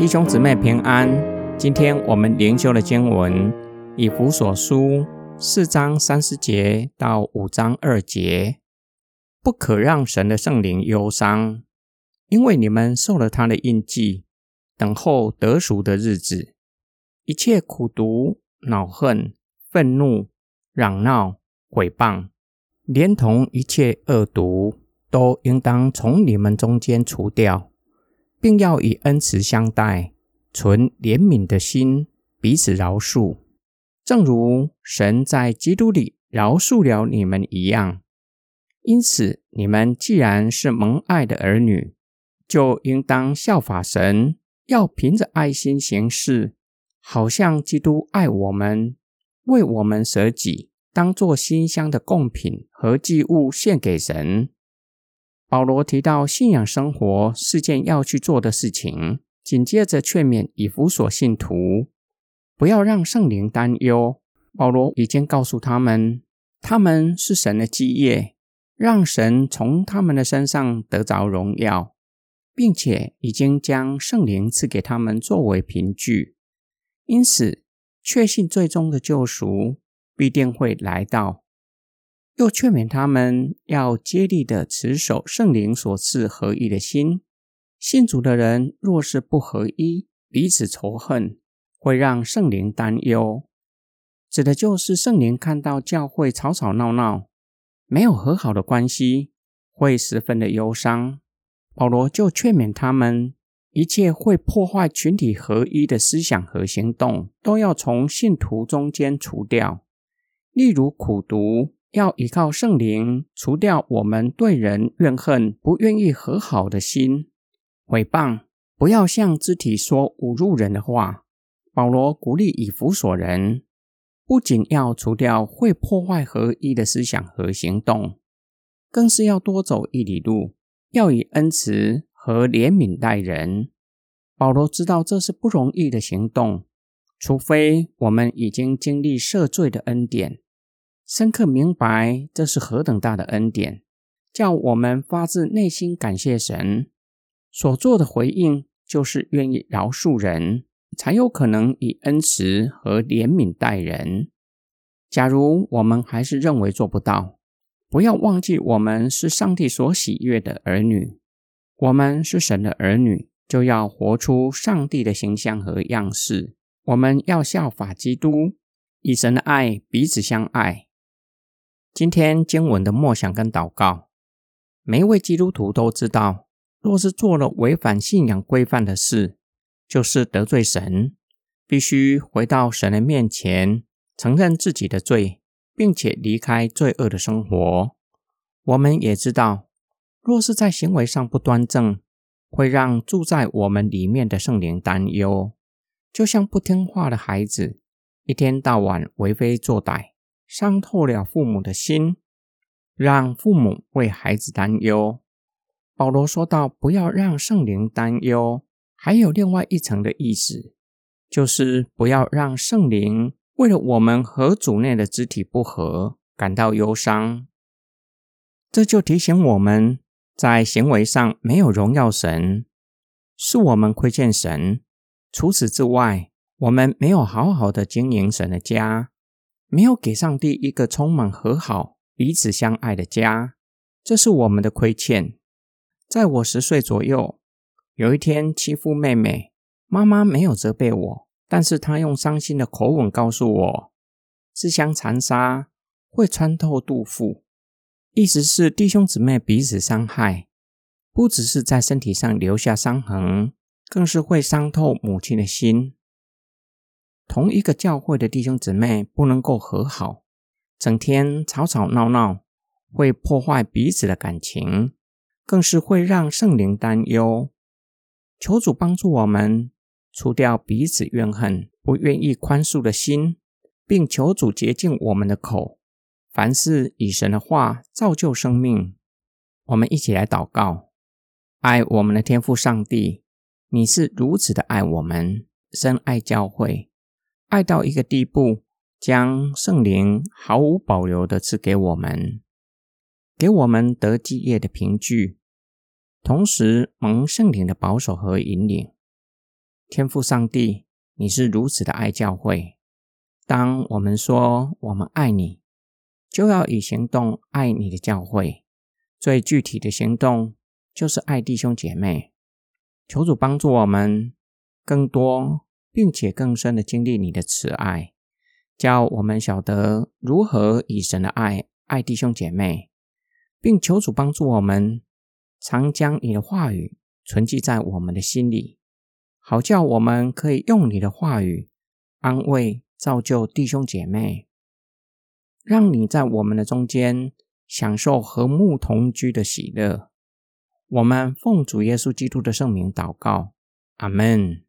弟兄姊妹平安。今天我们灵修的经文以弗所书四章三十节到五章二节，不可让神的圣灵忧伤，因为你们受了他的印记，等候得赎的日子。一切苦毒、恼恨、愤怒、嚷闹、毁谤，连同一切恶毒，都应当从你们中间除掉，并要以恩慈相待，存怜悯的心，彼此饶恕，正如神在基督里饶恕了你们一样。因此，你们既然是蒙爱的儿女，就应当效法神，要凭着爱心行事。好像基督爱我们，为我们舍己，当作馨香的贡品和祭物献给神。保罗提到信仰生活是件要去做的事情，紧接着劝勉以弗所信徒不要让圣灵担忧。保罗已经告诉他们，他们是神的基业，让神从他们的身上得着荣耀，并且已经将圣灵赐给他们作为凭据。因此，确信最终的救赎必定会来到，又劝勉他们要接力的持守圣灵所赐合一的心。信主的人若是不合一，彼此仇恨，会让圣灵担忧。指的就是圣灵看到教会吵吵闹闹，没有和好的关系，会十分的忧伤。保罗就劝勉他们。一切会破坏群体合一的思想和行动，都要从信徒中间除掉。例如苦读，要依靠圣灵除掉我们对人怨恨、不愿意和好的心；毁谤，不要向肢体说侮辱人的话。保罗鼓励以弗所人，不仅要除掉会破坏合一的思想和行动，更是要多走一里路，要以恩慈。和怜悯待人，保罗知道这是不容易的行动，除非我们已经经历赦罪的恩典，深刻明白这是何等大的恩典，叫我们发自内心感谢神所做的回应，就是愿意饶恕人，才有可能以恩慈和怜悯待人。假如我们还是认为做不到，不要忘记我们是上帝所喜悦的儿女。我们是神的儿女，就要活出上帝的形象和样式。我们要效法基督，以神的爱彼此相爱。今天经文的默想跟祷告，每一位基督徒都知道，若是做了违反信仰规范的事，就是得罪神，必须回到神的面前，承认自己的罪，并且离开罪恶的生活。我们也知道。若是在行为上不端正，会让住在我们里面的圣灵担忧，就像不听话的孩子，一天到晚为非作歹，伤透了父母的心，让父母为孩子担忧。保罗说到，不要让圣灵担忧，还有另外一层的意思，就是不要让圣灵为了我们和主内的肢体不和感到忧伤。这就提醒我们。在行为上没有荣耀神，是我们亏欠神。除此之外，我们没有好好的经营神的家，没有给上帝一个充满和好、彼此相爱的家，这是我们的亏欠。在我十岁左右，有一天欺负妹妹，妈妈没有责备我，但是她用伤心的口吻告诉我：“自相残杀会穿透肚腹。”意思是弟兄姊妹彼此伤害，不只是在身体上留下伤痕，更是会伤透母亲的心。同一个教会的弟兄姊妹不能够和好，整天吵吵闹闹，会破坏彼此的感情，更是会让圣灵担忧。求主帮助我们除掉彼此怨恨、不愿意宽恕的心，并求主洁净我们的口。凡事以神的话造就生命，我们一起来祷告。爱我们的天父上帝，你是如此的爱我们，深爱教会，爱到一个地步，将圣灵毫无保留的赐给我们，给我们得基业的凭据，同时蒙圣灵的保守和引领。天父上帝，你是如此的爱教会。当我们说我们爱你，就要以行动爱你的教会。最具体的行动就是爱弟兄姐妹。求主帮助我们更多并且更深的经历你的慈爱，叫我们晓得如何以神的爱爱弟兄姐妹，并求主帮助我们常将你的话语存记在我们的心里。好叫我们可以用你的话语安慰、造就弟兄姐妹，让你在我们的中间享受和睦同居的喜乐。我们奉主耶稣基督的圣名祷告，阿门。